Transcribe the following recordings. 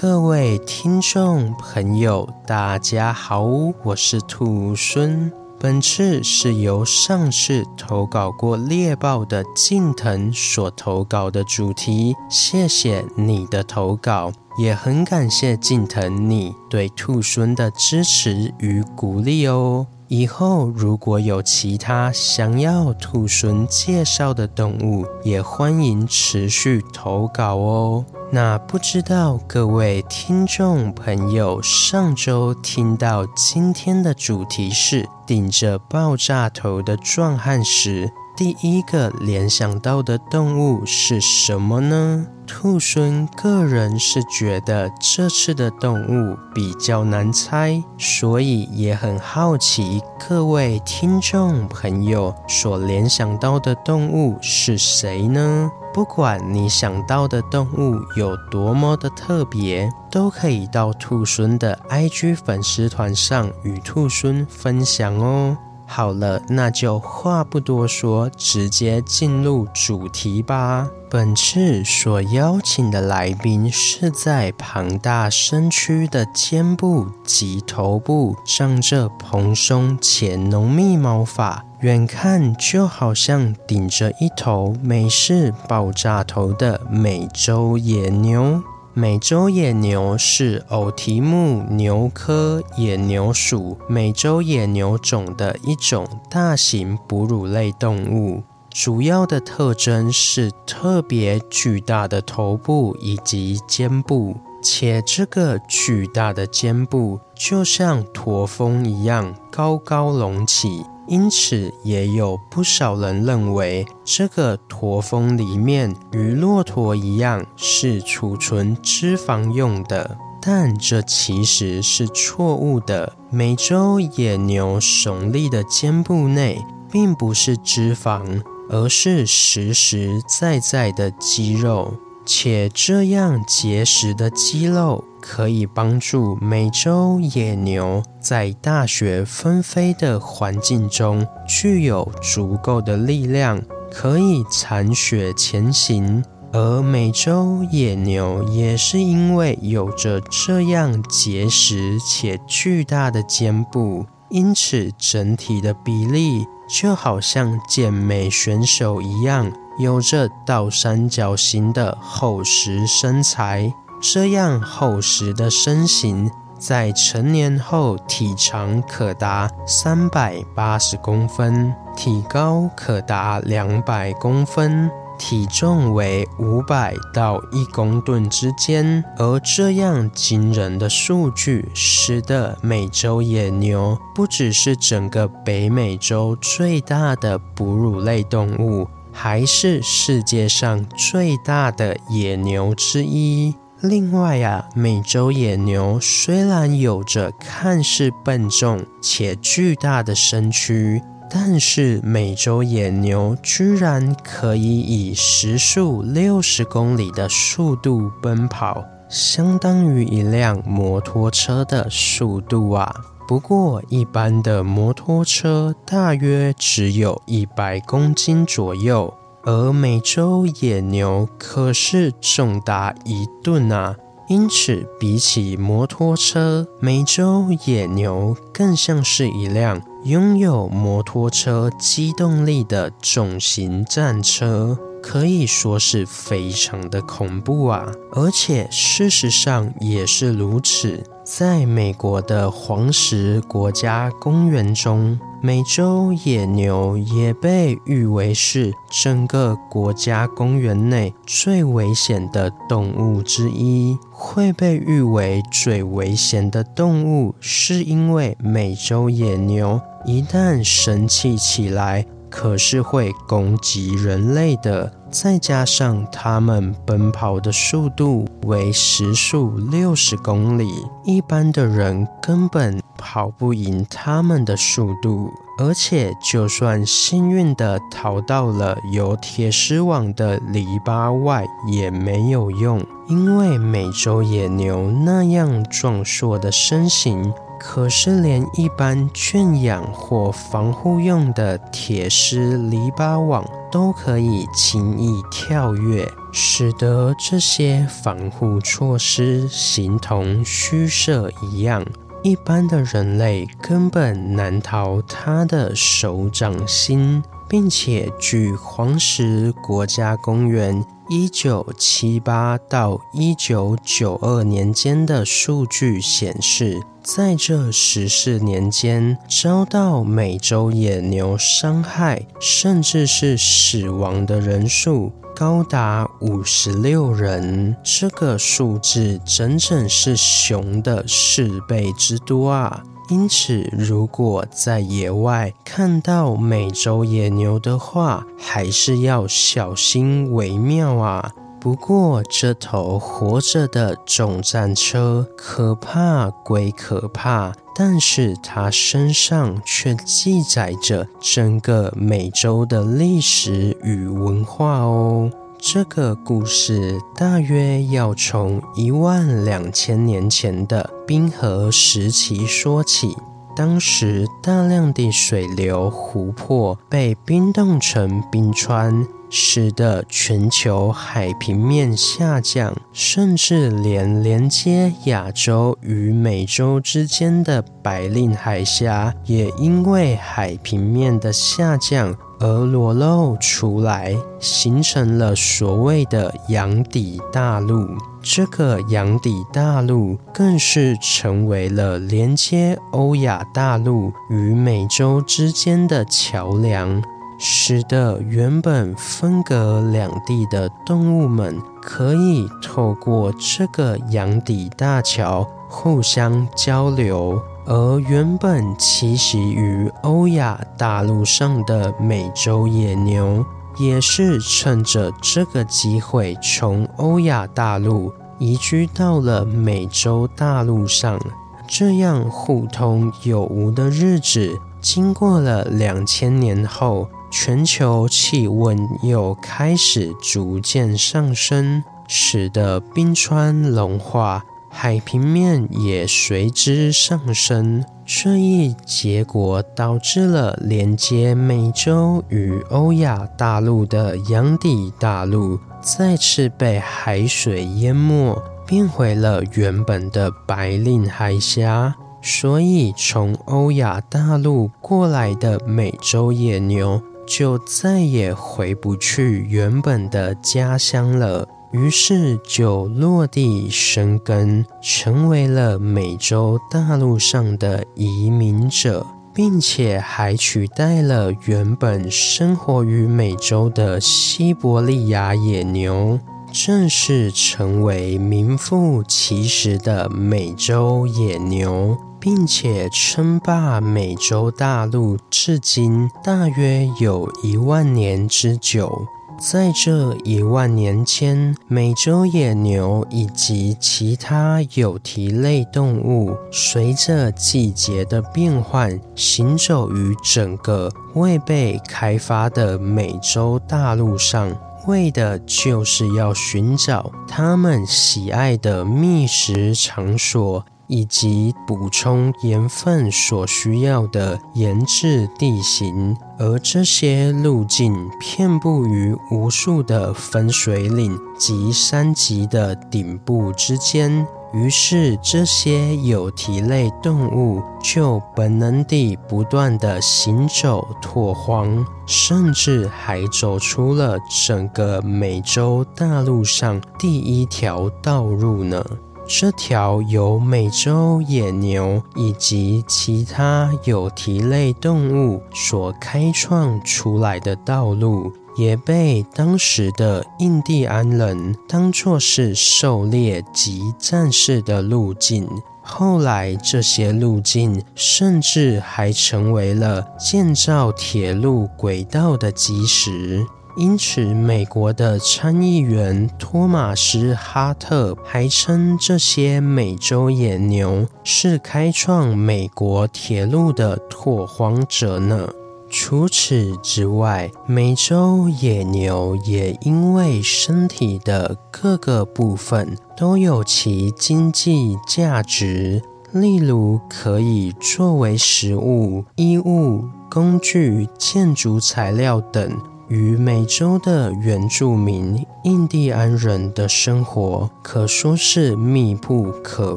各位听众朋友，大家好，我是兔孙。本次是由上次投稿过猎豹的近藤所投稿的主题，谢谢你的投稿，也很感谢近藤你对兔孙的支持与鼓励哦。以后如果有其他想要土笋介绍的动物，也欢迎持续投稿哦。那不知道各位听众朋友上周听到今天的主题是顶着爆炸头的壮汉时，第一个联想到的动物是什么呢？兔猻个人是觉得这次的动物比较难猜，所以也很好奇各位听众朋友所联想到的动物是谁呢？不管你想到的动物有多么的特别，都可以到兔猻的 IG 粉丝团上与兔猻分享哦。好了，那就话不多说，直接进入主题吧。本次所邀请的来宾是在庞大身躯的肩部及头部长着蓬松且浓密毛发，远看就好像顶着一头美式爆炸头的美洲野牛。美洲野牛是偶蹄目牛科野牛属美洲野牛种的一种大型哺乳类动物，主要的特征是特别巨大的头部以及肩部，且这个巨大的肩部就像驼峰一样高高隆起。因此，也有不少人认为这个驼峰里面与骆驼一样是储存脂肪用的，但这其实是错误的。美洲野牛耸立的肩部内并不是脂肪，而是实实在在的肌肉。且这样结实的肌肉可以帮助美洲野牛在大雪纷飞的环境中具有足够的力量，可以铲雪前行。而美洲野牛也是因为有着这样结实且巨大的肩部，因此整体的比例就好像健美选手一样。有着倒三角形的厚实身材，这样厚实的身形，在成年后体长可达三百八十公分，体高可达两百公分，体重为五百到一公吨之间。而这样惊人的数据，使得美洲野牛不只是整个北美洲最大的哺乳类动物。还是世界上最大的野牛之一。另外啊，美洲野牛虽然有着看似笨重且巨大的身躯，但是美洲野牛居然可以以时速六十公里的速度奔跑，相当于一辆摩托车的速度啊！不过，一般的摩托车大约只有一百公斤左右，而美洲野牛可是重达一吨啊！因此，比起摩托车，美洲野牛更像是一辆拥有摩托车机动力的重型战车。可以说是非常的恐怖啊！而且事实上也是如此。在美国的黄石国家公园中，美洲野牛也被誉为是整个国家公园内最危险的动物之一。会被誉为最危险的动物，是因为美洲野牛一旦生气起来，可是会攻击人类的。再加上它们奔跑的速度为时速六十公里，一般的人根本跑不赢它们的速度。而且，就算幸运地逃到了有铁丝网的篱笆外，也没有用，因为美洲野牛那样壮硕的身形。可是，连一般圈养或防护用的铁丝篱笆网都可以轻易跳跃，使得这些防护措施形同虚设一样，一般的人类根本难逃它的手掌心。并且，据黄石国家公园一九七八到一九九二年间的数据显示，在这十四年间，遭到美洲野牛伤害甚至是死亡的人数高达五十六人，这个数字整整是熊的四倍之多啊！因此，如果在野外看到美洲野牛的话，还是要小心为妙啊。不过，这头活着的总战车可怕归可怕，但是它身上却记载着整个美洲的历史与文化哦。这个故事大约要从一万两千年前的冰河时期说起。当时大量的水流、湖泊被冰冻成冰川，使得全球海平面下降，甚至连连接亚洲与美洲之间的白令海峡也因为海平面的下降。而裸露出来，形成了所谓的洋底大陆。这个洋底大陆更是成为了连接欧亚大陆与美洲之间的桥梁，使得原本分隔两地的动物们可以透过这个洋底大桥互相交流。而原本栖息于欧亚大陆上的美洲野牛，也是趁着这个机会，从欧亚大陆移居到了美洲大陆上。这样互通有无的日子，经过了两千年后，全球气温又开始逐渐上升，使得冰川融化。海平面也随之上升，这一结果导致了连接美洲与欧亚大陆的洋底大陆再次被海水淹没，变回了原本的白令海峡。所以，从欧亚大陆过来的美洲野牛就再也回不去原本的家乡了。于是就落地生根，成为了美洲大陆上的移民者，并且还取代了原本生活于美洲的西伯利亚野牛，正式成为名副其实的美洲野牛，并且称霸美洲大陆至今大约有一万年之久。在这一万年间，美洲野牛以及其他有蹄类动物，随着季节的变换，行走于整个未被开发的美洲大陆上，为的就是要寻找他们喜爱的觅食场所。以及补充盐分所需要的盐质地形，而这些路径遍布于无数的分水岭及山脊的顶部之间，于是这些有蹄类动物就本能地不断地行走拓荒，甚至还走出了整个美洲大陆上第一条道路呢。这条由美洲野牛以及其他有蹄类动物所开创出来的道路，也被当时的印第安人当作是狩猎及战士的路径。后来，这些路径甚至还成为了建造铁路轨道的基石。因此，美国的参议员托马斯·哈特还称这些美洲野牛是开创美国铁路的拓荒者呢。除此之外，美洲野牛也因为身体的各个部分都有其经济价值，例如可以作为食物、衣物、工具、建筑材料等。与美洲的原住民印第安人的生活可说是密不可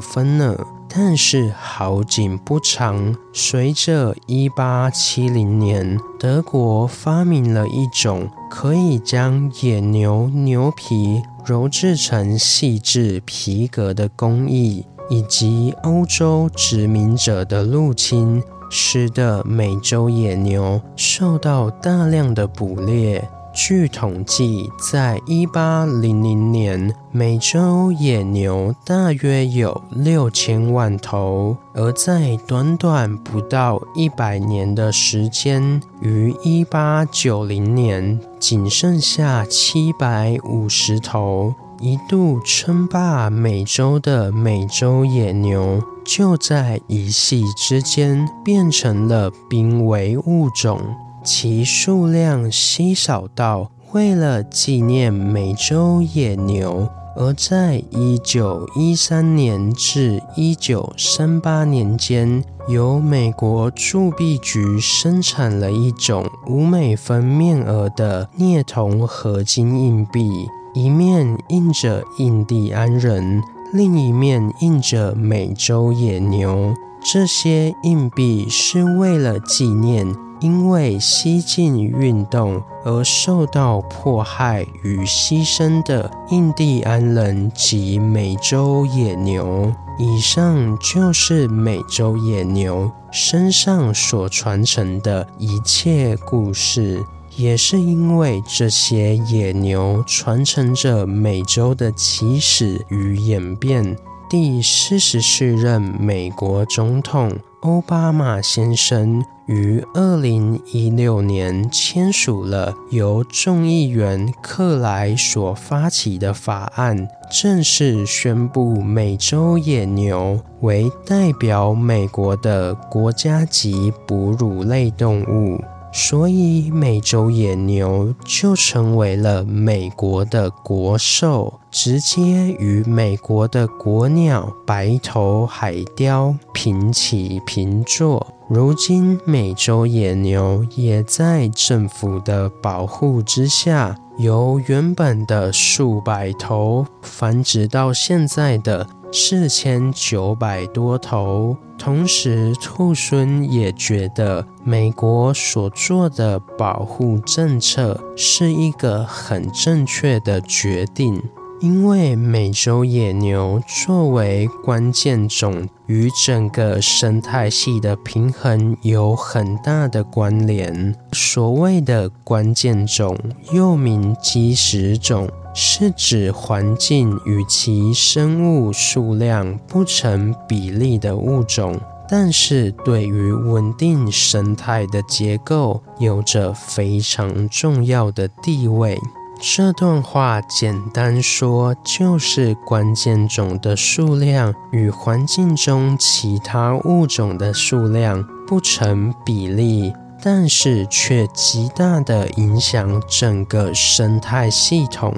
分呢。但是好景不长，随着一八七零年德国发明了一种可以将野牛牛皮揉制成细致皮革的工艺，以及欧洲殖民者的入侵。使得美洲野牛受到大量的捕猎。据统计，在一八零零年，美洲野牛大约有六千万头；而在短短不到一百年的时间，于一八九零年，仅剩下七百五十头。一度称霸美洲的美洲野牛，就在一夕之间变成了濒危物种，其数量稀少到为了纪念美洲野牛，而在一九一三年至一九三八年间，由美国铸币局生产了一种五美分面额的镍铜合金硬币。一面印着印第安人，另一面印着美洲野牛。这些硬币是为了纪念因为西进运动而受到迫害与牺牲的印第安人及美洲野牛。以上就是美洲野牛身上所传承的一切故事。也是因为这些野牛传承着美洲的起始与演变。第四十四任美国总统奥巴马先生于二零一六年签署了由众议员克莱所发起的法案，正式宣布美洲野牛为代表美国的国家级哺乳类动物。所以，美洲野牛就成为了美国的国兽，直接与美国的国鸟白头海雕平起平坐。如今，美洲野牛也在政府的保护之下，由原本的数百头繁殖到现在的四千九百多头。同时，兔猻也觉得美国所做的保护政策是一个很正确的决定，因为美洲野牛作为关键种，与整个生态系的平衡有很大的关联。所谓的关键种，又名基石种。是指环境与其生物数量不成比例的物种，但是对于稳定生态的结构有着非常重要的地位。这段话简单说，就是关键种的数量与环境中其他物种的数量不成比例，但是却极大地影响整个生态系统。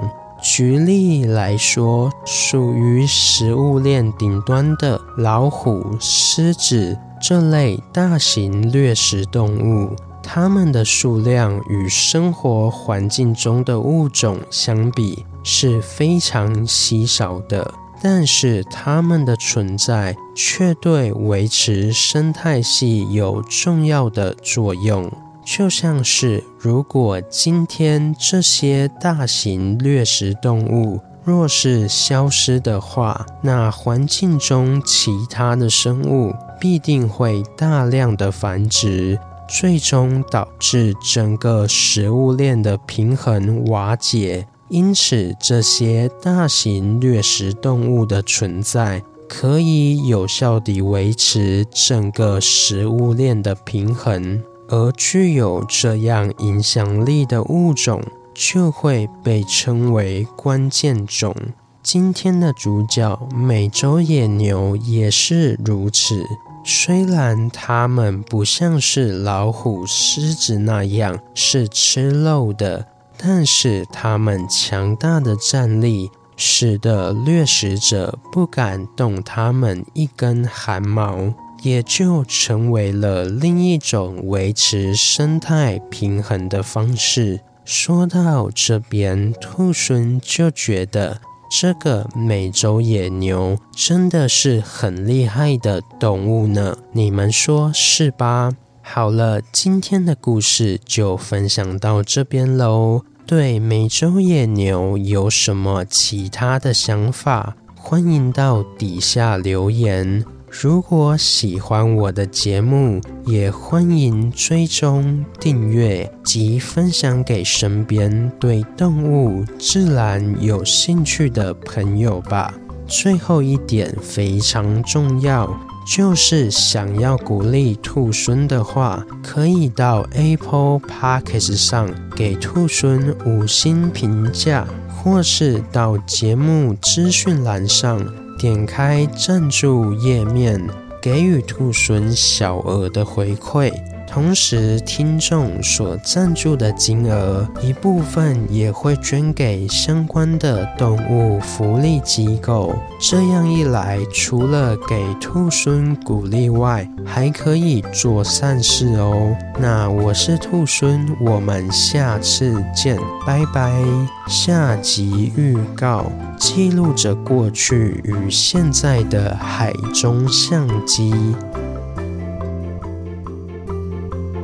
举例来说，属于食物链顶端的老虎、狮子这类大型掠食动物，它们的数量与生活环境中的物种相比是非常稀少的。但是它们的存在却对维持生态系有重要的作用。就像是，如果今天这些大型掠食动物若是消失的话，那环境中其他的生物必定会大量的繁殖，最终导致整个食物链的平衡瓦解。因此，这些大型掠食动物的存在，可以有效地维持整个食物链的平衡。而具有这样影响力的物种，就会被称为关键种。今天的主角美洲野牛也是如此。虽然它们不像是老虎、狮子那样是吃肉的，但是它们强大的战力，使得掠食者不敢动它们一根汗毛。也就成为了另一种维持生态平衡的方式。说到这边，兔狲就觉得这个美洲野牛真的是很厉害的动物呢，你们说是吧？好了，今天的故事就分享到这边喽。对美洲野牛有什么其他的想法？欢迎到底下留言。如果喜欢我的节目，也欢迎追踪、订阅及分享给身边对动物、自然有兴趣的朋友吧。最后一点非常重要，就是想要鼓励兔孙的话，可以到 Apple Podcast 上给兔孙五星评价，或是到节目资讯栏上。点开赞助页面，给予兔笋小额的回馈。同时，听众所赞助的金额一部分也会捐给相关的动物福利机构。这样一来，除了给兔猻鼓励外，还可以做善事哦。那我是兔猻，我们下次见，拜拜。下集预告：记录着过去与现在的海中相机。